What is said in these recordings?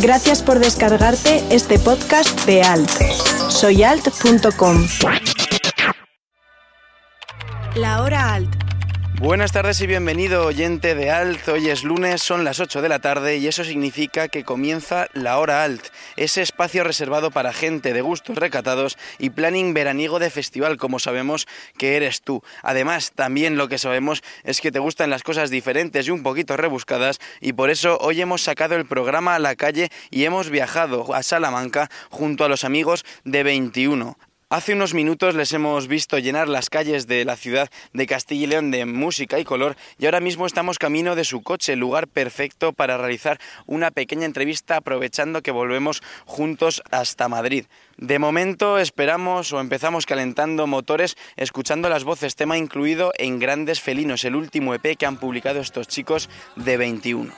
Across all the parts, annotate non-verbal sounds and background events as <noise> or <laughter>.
Gracias por descargarte este podcast de Alt. Soyalt.com. La hora Alt Buenas tardes y bienvenido oyente de Alt. Hoy es lunes, son las 8 de la tarde y eso significa que comienza la hora Alt, ese espacio reservado para gente de gustos recatados y planning veraniego de festival, como sabemos que eres tú. Además, también lo que sabemos es que te gustan las cosas diferentes y un poquito rebuscadas y por eso hoy hemos sacado el programa a la calle y hemos viajado a Salamanca junto a los amigos de 21. Hace unos minutos les hemos visto llenar las calles de la ciudad de Castilla y León de música y color y ahora mismo estamos camino de su coche, lugar perfecto para realizar una pequeña entrevista aprovechando que volvemos juntos hasta Madrid. De momento esperamos o empezamos calentando motores escuchando las voces, tema incluido en Grandes Felinos, el último EP que han publicado estos chicos de 21.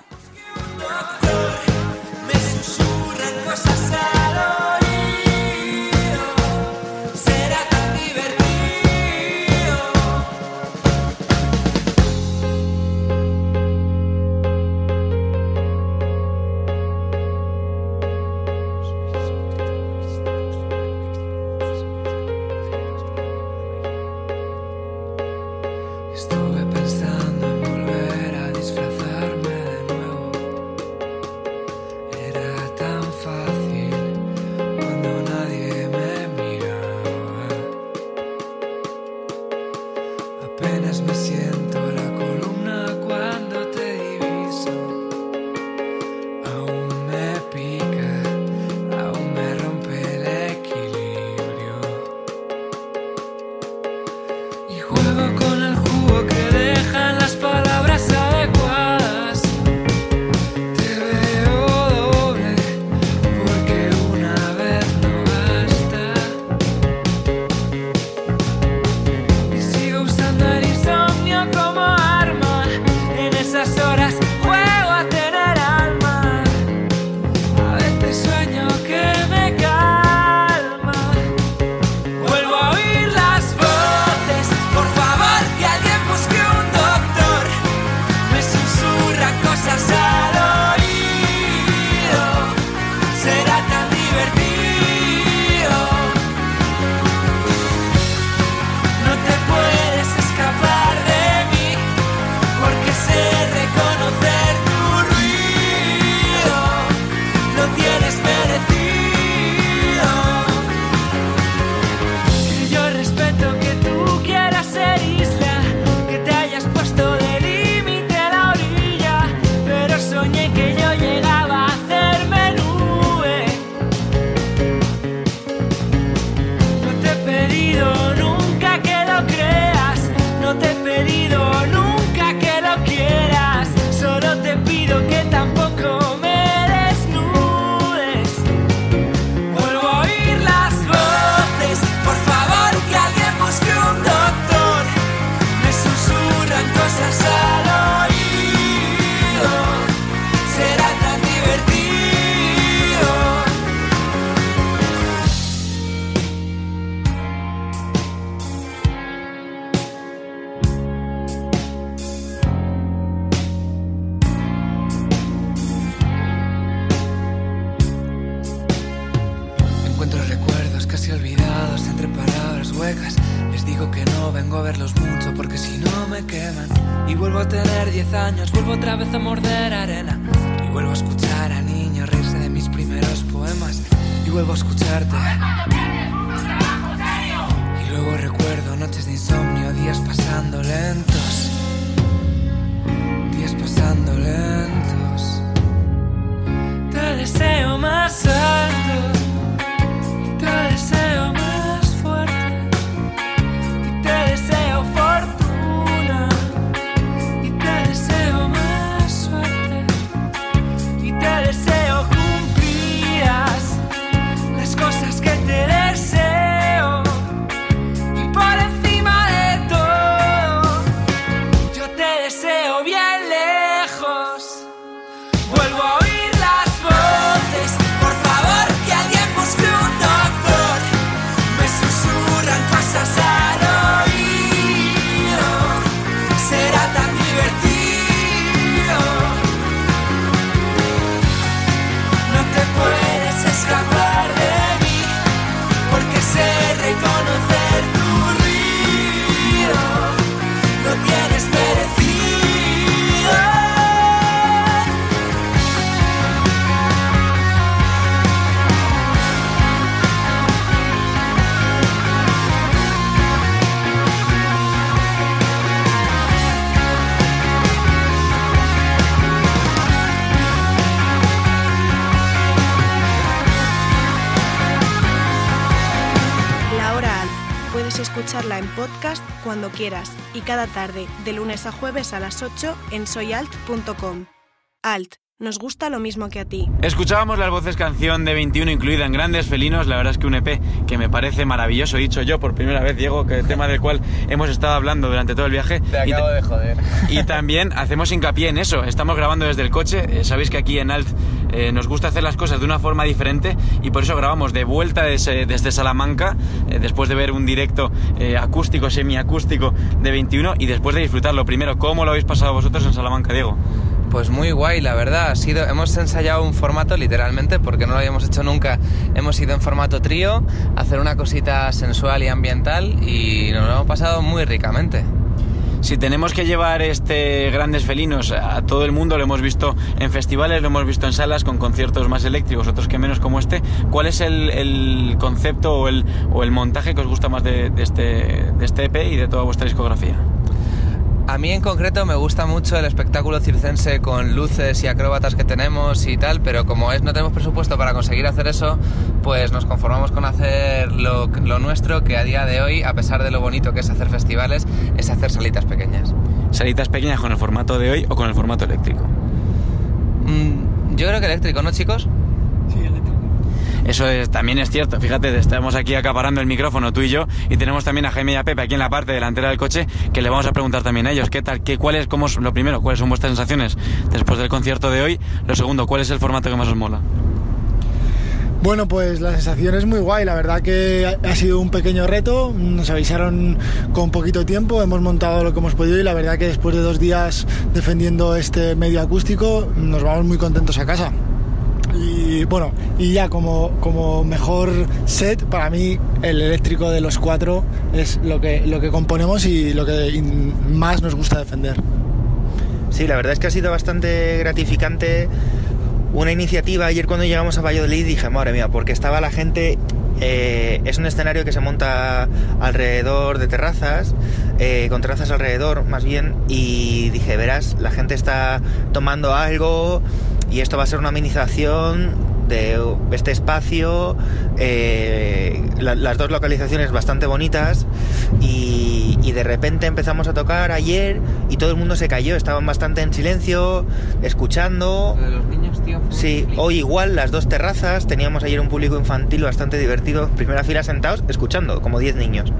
Y cada tarde, de lunes a jueves a las 8 en soyalt.com. Alt, nos gusta lo mismo que a ti. Escuchábamos las voces canción de 21 incluida en Grandes Felinos, la verdad es que un EP que me parece maravilloso, he dicho yo por primera vez, Diego, que el tema del cual hemos estado hablando durante todo el viaje. Te acabo y, de joder. Y también hacemos hincapié en eso, estamos grabando desde el coche, eh, sabéis que aquí en Alt eh, nos gusta hacer las cosas de una forma diferente y por eso grabamos de vuelta desde, desde Salamanca, eh, después de ver un directo eh, acústico, semiacústico de 21 y después de disfrutarlo. Primero, ¿cómo lo habéis pasado vosotros en Salamanca, Diego? Pues muy guay, la verdad. Ha sido, hemos ensayado un formato literalmente porque no lo habíamos hecho nunca. Hemos ido en formato trío, hacer una cosita sensual y ambiental y nos lo hemos pasado muy ricamente. Si tenemos que llevar este grandes felinos a todo el mundo, lo hemos visto en festivales, lo hemos visto en salas con conciertos más eléctricos, otros que menos como este. ¿Cuál es el, concepto o el, montaje que os gusta más de, este, de este EP y de toda vuestra discografía? A mí en concreto me gusta mucho el espectáculo circense con luces y acróbatas que tenemos y tal, pero como es no tenemos presupuesto para conseguir hacer eso, pues nos conformamos con hacer lo, lo, nuestro, que a día de hoy, a pesar de lo bonito que es hacer festivales, es hacer salitas pequeñas. ¿Salitas pequeñas con el formato de hoy o con el formato eléctrico? Mm, yo creo que eléctrico, ¿no chicos? Eso es, también es cierto. Fíjate, estamos aquí acaparando el micrófono tú y yo y tenemos también a Jaime y a Pepe aquí en la parte delantera del coche que le vamos a preguntar también a ellos qué tal, qué, cuál es, cómo es, lo primero, cuáles son vuestras sensaciones después del concierto de hoy. Lo segundo, cuál es el formato que más os mola. Bueno, pues la sensación es muy guay, la verdad que ha sido un pequeño reto, nos avisaron con poquito tiempo, hemos montado lo que hemos podido y la verdad que después de dos días defendiendo este medio acústico nos vamos muy contentos a casa. Y bueno, y ya como, como mejor set, para mí el eléctrico de los cuatro es lo que, lo que componemos y lo que más nos gusta defender. Sí, la verdad es que ha sido bastante gratificante una iniciativa. Ayer cuando llegamos a Valladolid dije, madre mía, porque estaba la gente eh, es un escenario que se monta alrededor de terrazas, eh, con terrazas alrededor más bien, y dije, verás, la gente está tomando algo y esto va a ser una amenización de este espacio, eh, la, las dos localizaciones bastante bonitas y, y, de repente empezamos a tocar ayer y todo el mundo se cayó, estaban bastante en silencio, escuchando. ¿De los niños, tío? Sí, hoy igual las dos terrazas, teníamos ayer un público infantil bastante divertido, primera fila sentados, escuchando, como 10 niños.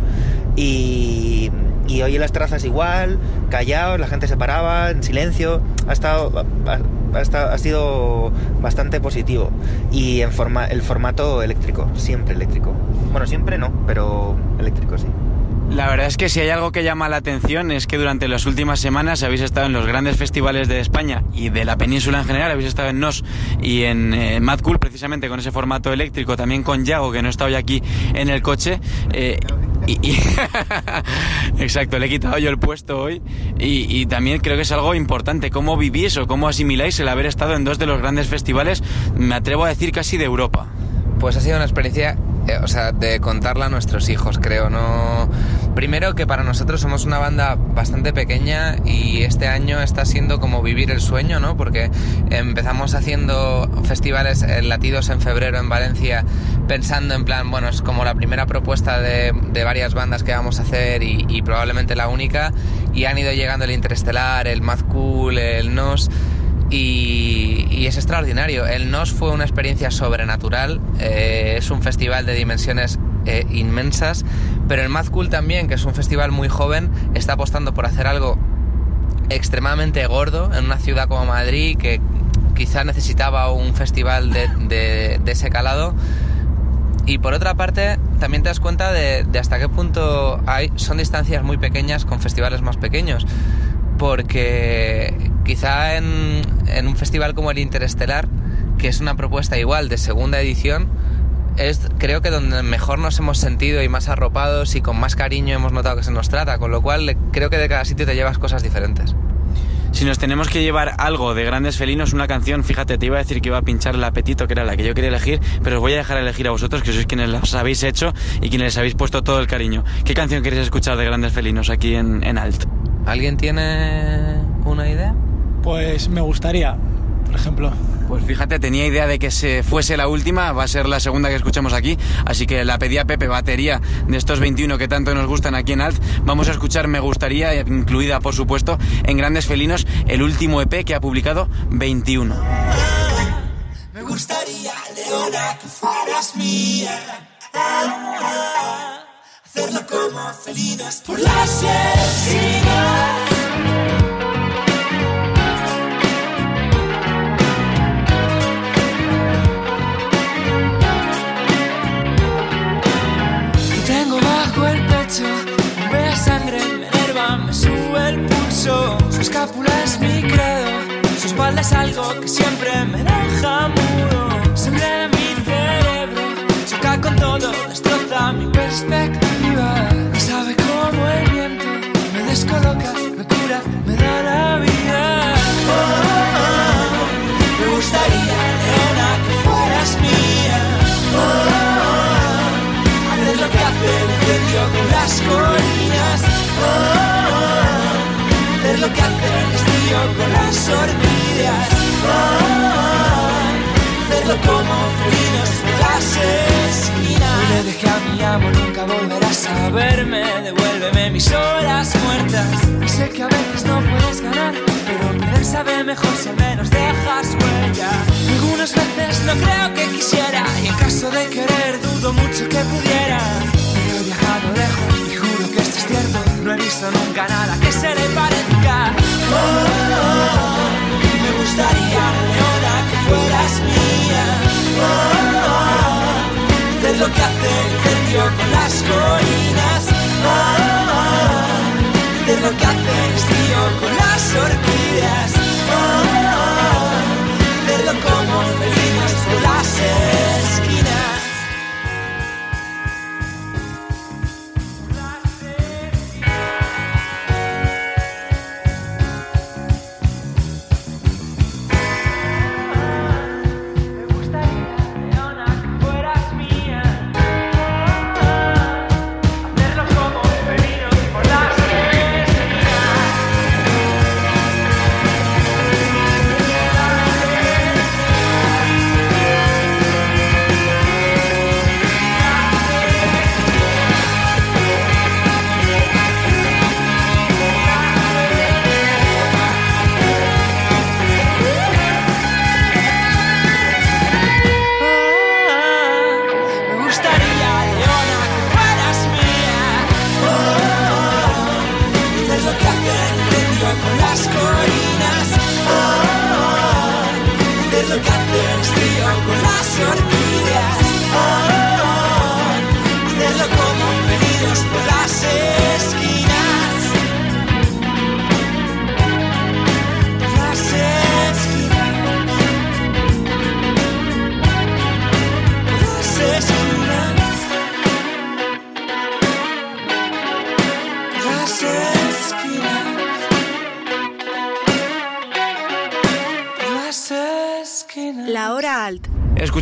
Y, y hoy en las terrazas igual, callados, la gente se paraba, en silencio, ha estado... Ha, ha, sido bastante positivo. Y en forma el formato eléctrico siempre eléctrico. Bueno siempre no pero eléctrico sí. La verdad es que si hay algo que llama la atención es que durante las últimas semanas habéis estado en los grandes festivales de España y de la península en general, habéis estado en NOS y en eh, Mad Cool precisamente con ese formato eléctrico, también con Yago que no está hoy aquí en el coche. Eh, y, <laughs> Exacto, le he quitado yo el puesto hoy y, y, también creo que es algo importante. ¿Cómo vivís o cómo asimiláis el haber estado en dos de los grandes festivales, me atrevo a decir casi de Europa? Pues ha sido una experiencia eh, o sea, de contarla a nuestros hijos, creo, ¿no? Primero que para nosotros somos una banda bastante pequeña y este año está siendo como vivir el sueño, ¿no? Porque empezamos haciendo festivales latidos en febrero en Valencia pensando en plan, bueno, es como la primera propuesta de, de varias bandas que vamos a hacer y, y, probablemente la única y han ido llegando el Interestelar, el Mad Cool, el Nos y, y, es extraordinario. El NOS fue una experiencia sobrenatural, eh, es un festival de dimensiones eh, inmensas, pero el Mad Cool también, que es un festival muy joven, está apostando por hacer algo extremadamente gordo en una ciudad como Madrid, que quizá necesitaba un festival de, de, de ese calado. Y por otra parte, también te das cuenta de, de hasta qué punto hay, son distancias muy pequeñas con festivales más pequeños porque quizá en, un festival como el Interestelar, que es una propuesta igual de segunda edición, es creo que donde mejor nos hemos sentido y más arropados y con más cariño hemos notado que se nos trata, con lo cual creo que de cada sitio te llevas cosas diferentes. Si nos tenemos que llevar algo de grandes felinos, una canción, fíjate, te iba a decir que iba a pinchar el apetito, que era la que yo quería elegir, pero os voy a dejar elegir a vosotros, que sois quienes las habéis hecho y quienes les habéis puesto todo el cariño. ¿Qué canción queréis escuchar de grandes felinos aquí en, en Alt? ¿Alguien tiene una idea? Pues me gustaría, por ejemplo. Pues fíjate, tenía idea de que se fuese la última, va a ser la segunda que escuchamos aquí, así que la pedía Pepe, batería de estos 21 que tanto nos gustan aquí en Alt. Vamos a escuchar Me Gustaría, incluida por supuesto en Grandes Felinos, el último EP que ha publicado 21. Me gustaría, Leona, que fueras mía. Hacerlo como felinos por las esquinas. Vea sangre, me enerva, me sube el pulso. Su escápula es mi credo, su espalda es algo que siempre me deja mudo. Sangre mi cerebro, choca con todo, destroza mi perspectiva. No sabe cómo el viento me descoloca, me cura, me da la vida. Oh, oh, oh, me gustaría, Leona, que fueras mía. hacer lo que hace con las colinas. Oh, hacer lo que hace el estío con las orquídeas. Le dejé a mi amo, nunca volverás a verme. Devuélveme mis horas muertas. Y sé que a veces no puedes ganar, pero perder sabe mejor si al menos dejas huella. Algunas veces no creo que quisiera, y en caso de querer, dudo mucho que pudiera he viajado lejos y juro que esto es cierto. No he visto nunca nada que se le parezca. Oh, me gustaría, que fueras mía. Hacer lo que hace el incendio con las colinas. Oh, hacer lo que hace el estío con las orquídeas. Oh, hacerlo como felinos por las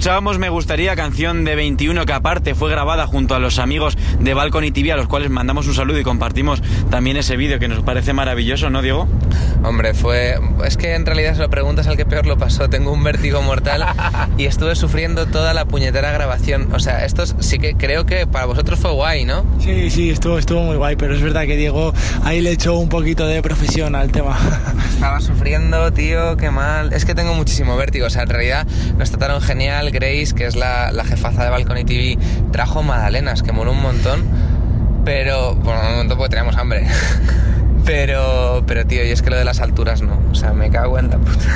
Escuchábamos Me Gustaría, canción de 21 que aparte fue grabada junto a los amigos de Balcony TV a los cuales mandamos un saludo y compartimos también ese vídeo que nos parece maravilloso, ¿no, Diego? Hombre, fue... Es que en realidad se lo preguntas al que peor lo pasó. Tengo un vértigo mortal <laughs> y estuve sufriendo toda la puñetera grabación. O sea, esto sí que creo que para vosotros fue guay, ¿no? Sí, sí, estuvo, estuvo muy guay, pero es verdad que Diego ahí le echó un poquito de profesión al tema. <laughs> Estaba sufriendo, tío, qué mal. Es que tengo muchísimo vértigo. O sea, en realidad nos trataron genial Grace, que es la, jefaza de Balcony TV, trajo magdalenas, que moló un montón. Pero, bueno, un montón porque teníamos hambre. <laughs> Pero, pero tío, y es que lo de las alturas no. O sea, me cago en la puta.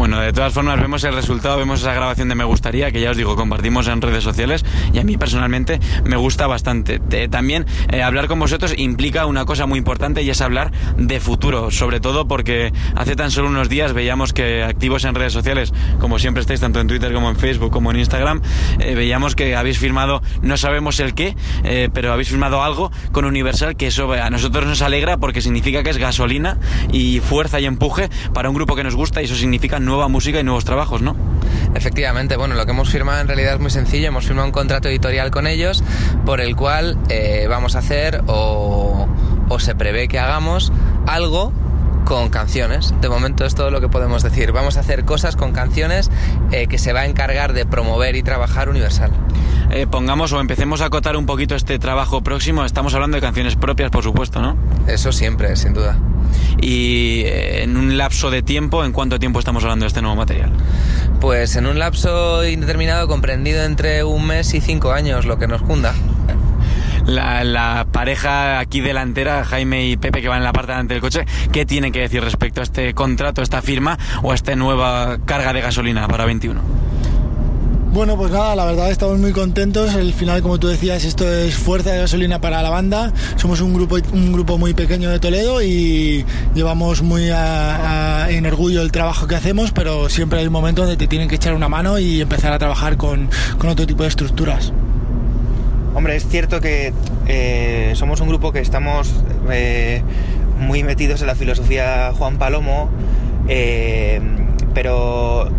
Bueno, de todas formas vemos el resultado, vemos esa grabación de Me Gustaría, que ya os digo, compartimos en redes sociales y a mí personalmente me gusta bastante. también eh, hablar con vosotros implica una cosa muy importante y es hablar de futuro, sobre todo porque hace tan solo unos días veíamos que activos en redes sociales, como siempre estáis tanto en Twitter como en Facebook como en Instagram, eh, veíamos que habéis firmado, no sabemos el qué, eh, pero habéis firmado algo con Universal que eso a nosotros nos alegra porque significa que es gasolina y fuerza y empuje para un grupo que nos gusta y eso significa nueva música y nuevos trabajos, ¿no? Efectivamente, bueno, lo que hemos firmado en realidad es muy sencillo, hemos firmado un contrato editorial con ellos por el cual eh, vamos a hacer o, o se prevé que hagamos algo con canciones. De momento es todo lo que podemos decir. Vamos a hacer cosas con canciones eh, que se va a encargar de promover y trabajar Universal. Eh, pongamos o empecemos a acotar un poquito este trabajo próximo. Estamos hablando de canciones propias, por supuesto, ¿no? Eso siempre, sin duda. Y eh, en un lapso de tiempo, ¿en cuánto tiempo estamos hablando de este nuevo material? Pues en un lapso indeterminado comprendido entre un mes y cinco años, lo que nos cunda. La, pareja aquí delantera, Jaime y Pepe, que van en la parte delante del coche, ¿qué tienen que decir respecto a este contrato, esta firma o a esta nueva carga de gasolina para 21? Bueno, pues nada, la verdad estamos muy contentos. El final, como tú decías, esto es fuerza de gasolina para la banda. Somos un grupo, un grupo muy pequeño de Toledo y llevamos muy a, a, en orgullo el trabajo que hacemos, pero siempre hay un momento donde te tienen que echar una mano y empezar a trabajar con otro tipo de estructuras. Hombre, es cierto que eh, somos un grupo que estamos eh, muy metidos en la filosofía Juan Palomo, eh, pero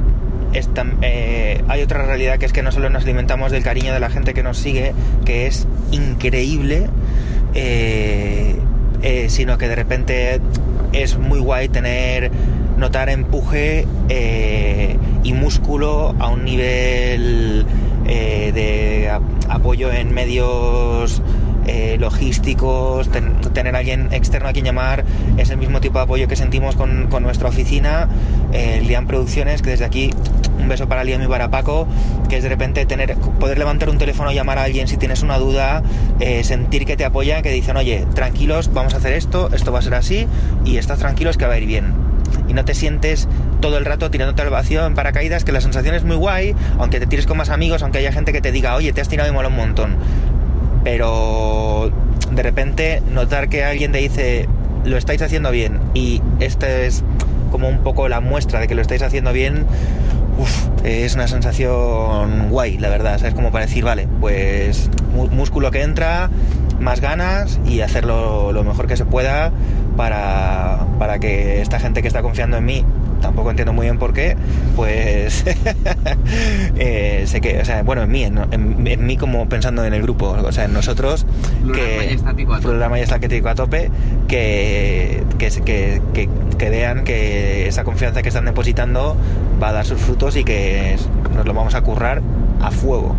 hay otra realidad que es que no solo nos alimentamos del cariño de la gente que nos sigue, que es increíble, sino que de repente es muy guay tener, notar empuje y músculo a un nivel eh, de apoyo en medios eh, logísticos, ten, tener alguien externo a quien llamar, es el mismo tipo de apoyo que sentimos con, con nuestra oficina, eh, Lian Producciones, que desde aquí un beso para Liam y para Paco, que es de repente tener, poder levantar un teléfono, llamar a alguien si tienes una duda, eh, sentir que te apoyan, que dicen, oye, tranquilos, vamos a hacer esto, esto va a ser así, y estás tranquilos que va a ir bien. Y no te sientes todo el rato tirándote al vacío en paracaídas, que la sensación es muy guay, aunque te tires con más amigos, aunque haya gente que te diga, oye, te has tirado y mola un montón. Pero de repente notar que alguien te dice, lo estáis haciendo bien, y esta es como un poco la muestra de que lo estáis haciendo bien, uf, es una sensación guay, la verdad. Es como para decir, vale, pues músculo que entra, más ganas y hacerlo lo mejor que se pueda para, para que esta gente que está confiando en mí tampoco entiendo muy bien por qué, pues <laughs> eh, sé que, o sea, bueno, en mí, en, en, en, mí como pensando en el grupo, o sea, en nosotros, que programa ya estático a tope, que, que, que, que, que vean que esa confianza que están depositando va a dar sus frutos y que nos lo vamos a currar a fuego.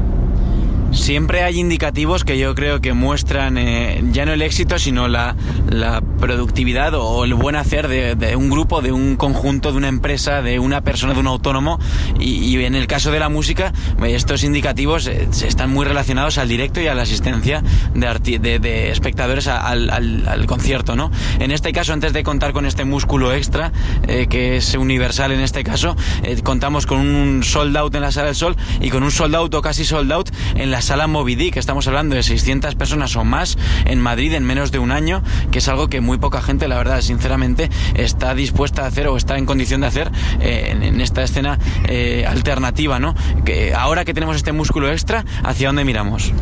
Siempre hay indicativos que yo creo que muestran eh, ya no el éxito, sino la, la productividad o el buen hacer de, de, un grupo, de un conjunto, de una empresa, de una persona, de un autónomo. Y, y en el caso de la música, estos indicativos eh, están muy relacionados al directo y a la asistencia de, de, de espectadores al, al, al, concierto. ¿no? En este caso, antes de contar con este músculo extra, eh, que es universal en este caso, eh, contamos con un sold out en la Sala del Sol y con un sold out o casi sold out en la sala Moby Dick, estamos hablando de 600 personas o más en Madrid en menos de un año, que es algo que muy poca gente, la verdad, sinceramente, está dispuesta a hacer o está en condición de hacer eh, en, esta escena eh, alternativa, ¿no? Que ahora que tenemos este músculo extra, ¿hacia dónde miramos?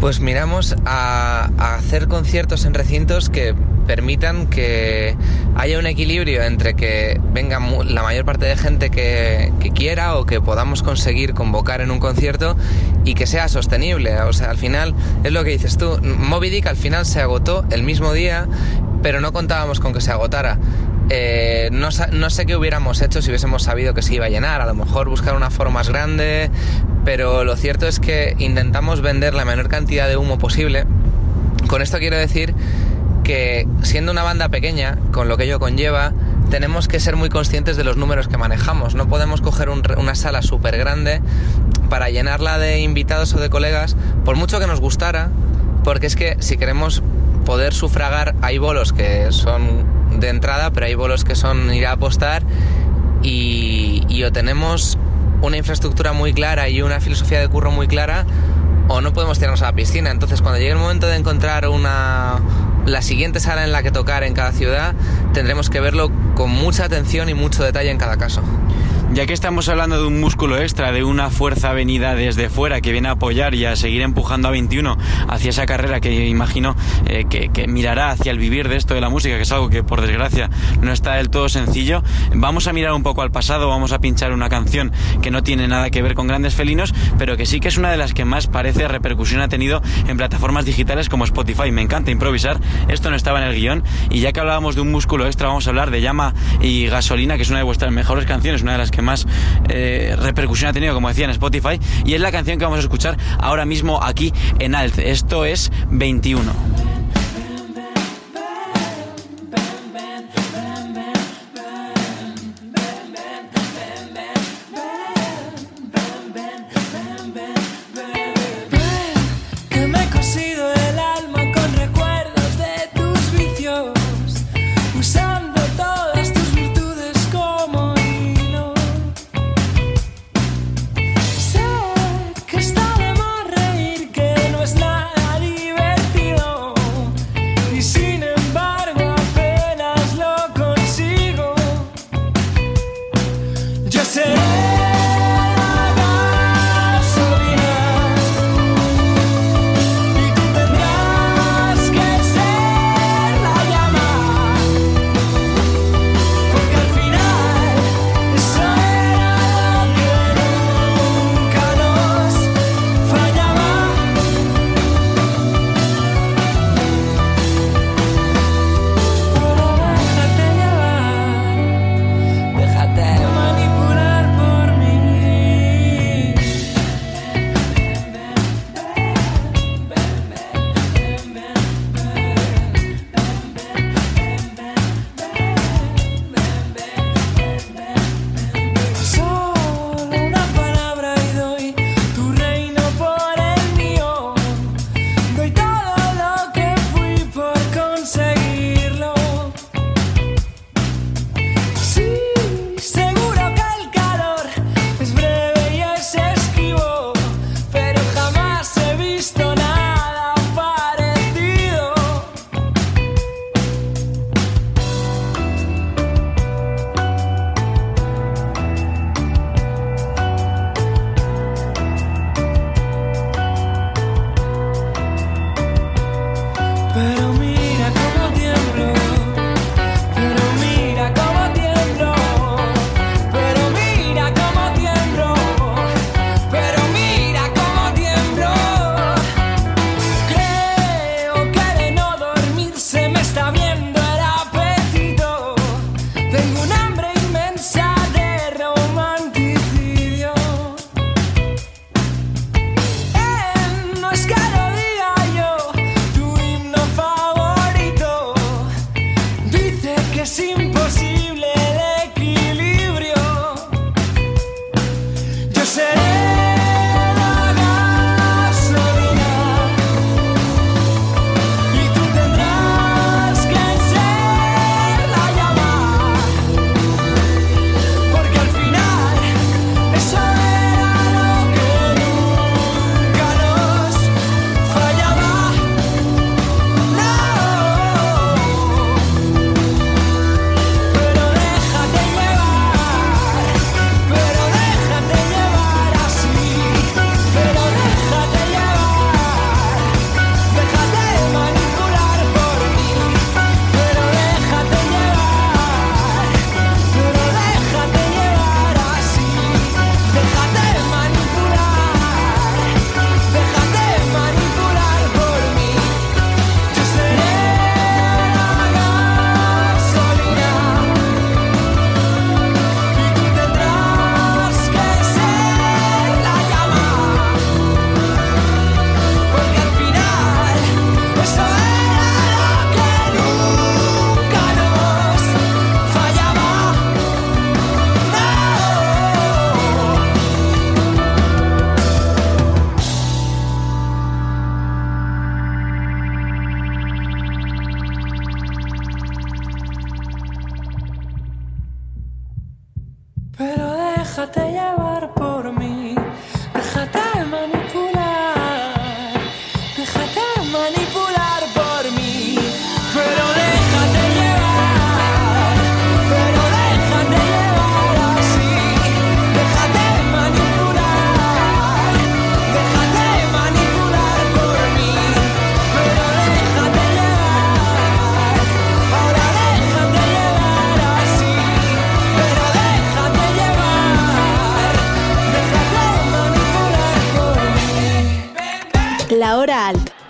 Pues miramos a hacer conciertos en recintos que permitan que haya un equilibrio entre que venga la mayor parte de gente que, que, quiera o que podamos conseguir convocar en un concierto y que sea sostenible. O sea, al final es lo que dices tú. Moby Dick al final se agotó el mismo día, pero no contábamos con que se agotara. Eh, no, no, sé qué hubiéramos hecho si hubiésemos sabido que se iba a llenar. A lo mejor buscar una forma más grande, pero lo cierto es que intentamos vender la menor cantidad de humo posible. Con esto quiero decir que siendo una banda pequeña, con lo que ello conlleva, tenemos que ser muy conscientes de los números que manejamos. No podemos coger un, una sala súper grande para llenarla de invitados o de colegas, por mucho que nos gustara, porque es que si queremos poder sufragar, hay bolos que son de entrada, pero hay bolos que son ir a apostar y, y o tenemos una infraestructura muy clara y una filosofía de curro muy clara, o no podemos tirarnos a la piscina. Entonces, cuando llegue el momento de encontrar una, la siguiente sala en la que tocar en cada ciudad, tendremos que verlo con mucha atención y mucho detalle en cada caso. Ya que estamos hablando de un músculo extra, de una fuerza venida desde fuera que viene a apoyar y a seguir empujando a 21 hacia esa carrera que imagino eh, que, que, mirará hacia el vivir de esto de la música, que es algo que por desgracia no está del todo sencillo, vamos a mirar un poco al pasado, vamos a pinchar una canción que no tiene nada que ver con grandes felinos, pero que sí que es una de las que más parece repercusión ha tenido en plataformas digitales como Spotify. Me encanta improvisar, esto no estaba en el guion y ya que hablábamos de un músculo extra, vamos a hablar de Llama y Gasolina, que es una de vuestras mejores canciones, una de las que más eh, repercusión ha tenido, como decía en Spotify, y es la canción que vamos a escuchar ahora mismo aquí en Alt. Esto es 21.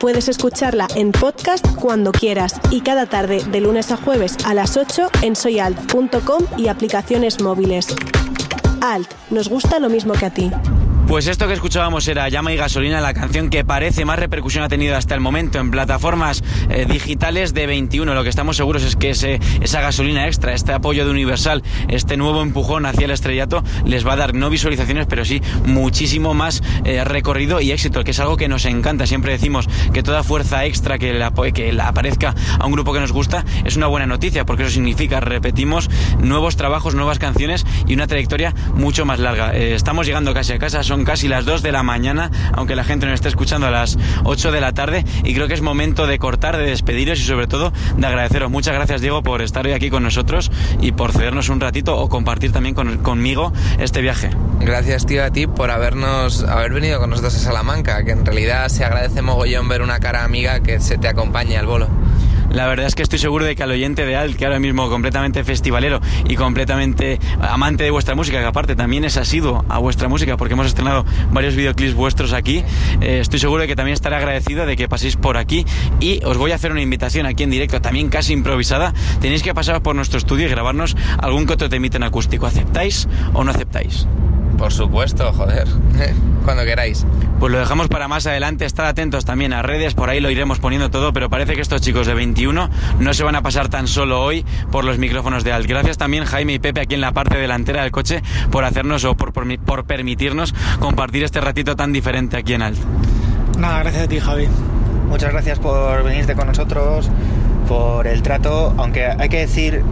Puedes escucharla en podcast cuando quieras y cada tarde de lunes a jueves a las 8 en soyalt.com y aplicaciones móviles. Alt, nos gusta lo mismo que a ti. Pues esto que escuchábamos era Llama y Gasolina, la canción que parece más repercusión ha tenido hasta el momento en plataformas eh, digitales de 21. Lo que estamos seguros es que esa gasolina extra, este apoyo de Universal, este nuevo empujón hacia el estrellato, les va a dar no visualizaciones, pero sí muchísimo más eh, recorrido y éxito, que es algo que nos encanta. Siempre decimos que toda fuerza extra que, la, que la aparezca a un grupo que nos gusta es una buena noticia, porque eso significa, repetimos, nuevos trabajos, nuevas canciones y una trayectoria mucho más larga. Eh, estamos llegando casi a casa, son casi las 2 de la mañana, aunque la gente nos esté escuchando a las 8 de la tarde y creo que es momento de cortar, de despediros y sobre todo de agradeceros. Muchas gracias Diego por estar hoy aquí con nosotros y por cedernos un ratito o compartir también conmigo este viaje. Gracias tío a ti por habernos haber venido con nosotros a Salamanca, que en realidad se agradece mogollón ver una cara amiga que se te acompañe al bolo. La verdad es que estoy seguro de que al oyente de Alt, que ahora mismo completamente festivalero y completamente amante de vuestra música, que aparte también es asiduo a vuestra música, porque hemos estrenado varios videoclips vuestros aquí, eh, estoy seguro de que también estaré agradecido de que paséis por aquí y os voy a hacer una invitación aquí en directo, también casi improvisada. Tenéis que pasar por nuestro estudio y grabarnos algún que otro temita acústico. ¿Aceptáis o no aceptáis? Por supuesto, joder. <laughs> Cuando queráis. Pues lo dejamos para más adelante. Estar atentos también a redes, por ahí lo iremos poniendo todo, pero parece que estos chicos de 21 no se van a pasar tan solo hoy por los micrófonos de Alt. Gracias también Jaime y Pepe aquí en la parte delantera del coche por hacernos o por, por, permitirnos compartir este ratito tan diferente aquí en Alt. Nada, gracias a ti Javi. Muchas gracias por venirte con nosotros, por el trato, aunque hay que decir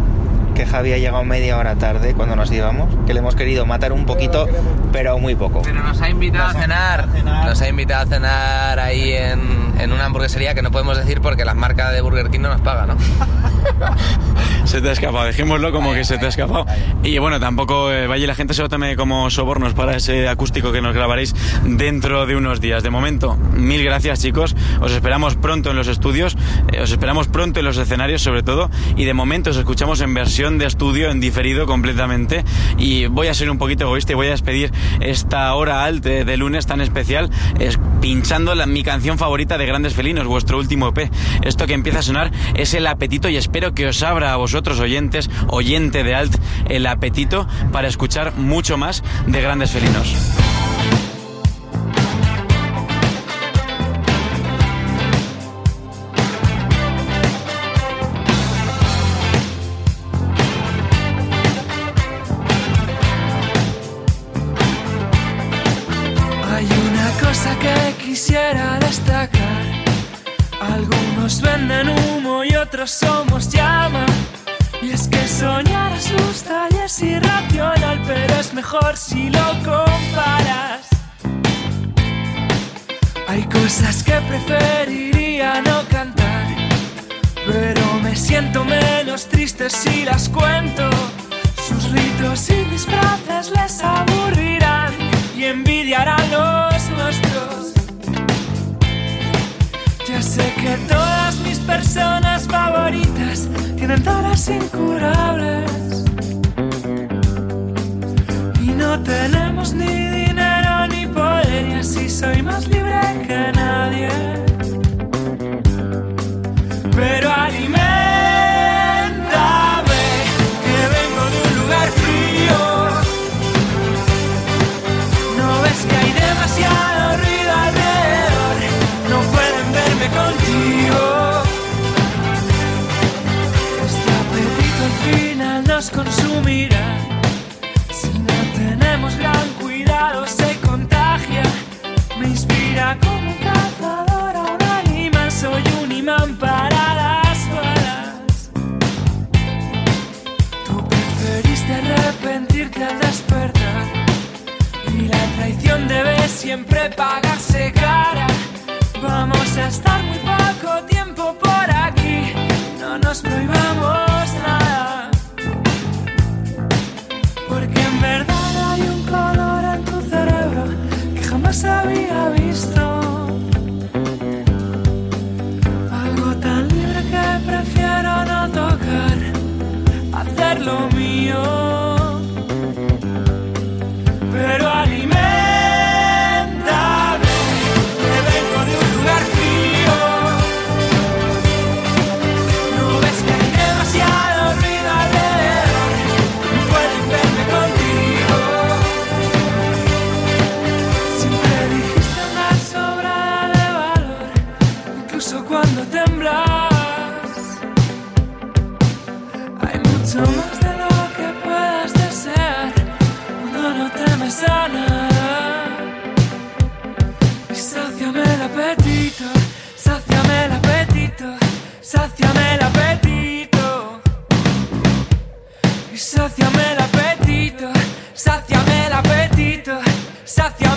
que Javi ha llegado media hora tarde cuando nos íbamos, que le hemos querido matar un poquito, pero muy poco. Pero nos ha invitado a cenar, nos ha invitado a cenar ahí en, en una hamburguesería que no podemos decir porque la marca de Burger King no nos paga, ¿no? <laughs> se te ha escapado, dejémoslo como que se te ha escapado. Y bueno, tampoco eh, vaya la gente se lo tome como sobornos para ese acústico que nos grabaréis dentro de unos días. De momento, mil gracias chicos, os esperamos pronto en los estudios, eh, os esperamos pronto en los escenarios sobre todo, y de momento os escuchamos en versión de estudio, en diferido completamente, y voy a ser un poquito egoísta y voy a despedir esta hora alta de lunes tan especial, es pinchando la, mi canción favorita de Grandes Felinos, vuestro último EP. Esto que empieza a sonar es el apetito y espero que os abra a vosotros otros oyentes, oyente de Alt, el apetito para escuchar mucho más de grandes felinos. Humo y otros somos llama. Y es que soñar asusta y es irracional, pero es mejor si lo comparas. Hay cosas que preferiría no cantar, pero me siento menos triste si las cuento. Sus ritos y disfraces les aburrirán sé que todas mis personas favoritas tienen todas incurables. Y no tenemos ni dinero ni poder, y así soy más libre que nadie. Pero alimentame, contigo. Este apetito al final nos consumirá. Si no tenemos gran cuidado, se contagia. Me inspira como un cazador a un animal. Soy un imán para las balas. Tú preferiste arrepentirte al despertar. Y la traición debe siempre pagarse. Vamos a estar muy poco tiempo por aquí. No nos prohibamos nada. Porque en verdad hay un color en tu cerebro que jamás había visto. Algo tan libre que prefiero no tocar. Hacer Sáciame el apetito, sáciame el apetito, sáciame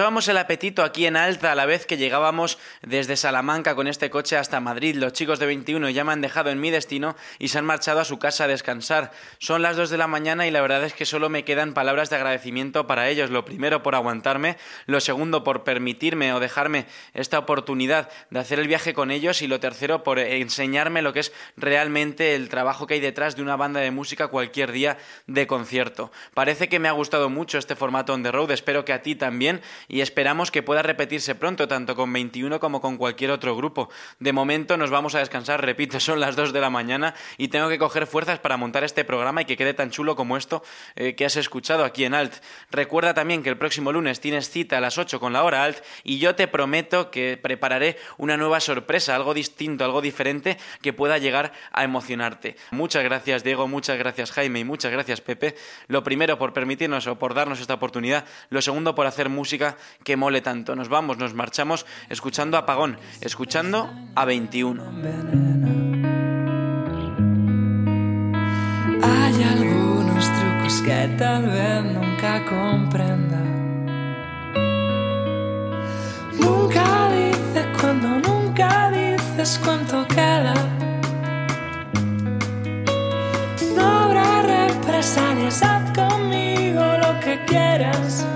Escuchábamos el apetito aquí en Alta a la vez que llegábamos desde Salamanca con este coche hasta Madrid. Los chicos de 21 ya me han dejado en mi destino y se han marchado a su casa a descansar. Son las 2 de la mañana y la verdad es que solo me quedan palabras de agradecimiento para ellos. Lo primero por aguantarme, lo segundo por permitirme o dejarme esta oportunidad de hacer el viaje con ellos y lo tercero por enseñarme lo que es realmente el trabajo que hay detrás de una banda de música cualquier día de concierto. Parece que me ha gustado mucho este formato on the road, espero que a ti también y esperamos que pueda repetirse pronto, tanto con 21 como con cualquier otro grupo. De momento nos vamos a descansar, repito, <laughs> son las 2 de la mañana y tengo que coger fuerzas para montar este programa y que quede tan chulo como esto eh, que has escuchado aquí en Alt. Recuerda también que el próximo lunes tienes cita a las 8 con la hora Alt y yo te prometo que prepararé una nueva sorpresa, algo distinto, algo diferente que pueda llegar a emocionarte. Muchas gracias Diego, muchas gracias Jaime y muchas gracias Pepe. Lo primero por permitirnos o por darnos esta oportunidad, lo segundo por hacer música que mole tanto. Nos vamos, nos marchamos escuchando Apagón, escuchando a 21. Hay algunos trucos que tal vez nunca comprenda. Nunca dices cuando nunca dices cuánto queda. No habrá represalias, haz conmigo lo que quieras.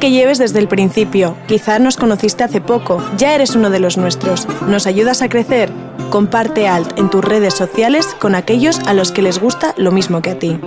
Que lleves desde el principio, quizá nos conociste hace poco, ya eres uno de los nuestros. ¿Nos ayudas a crecer? Comparte Alt en tus redes sociales con aquellos a los que les gusta lo mismo que a ti.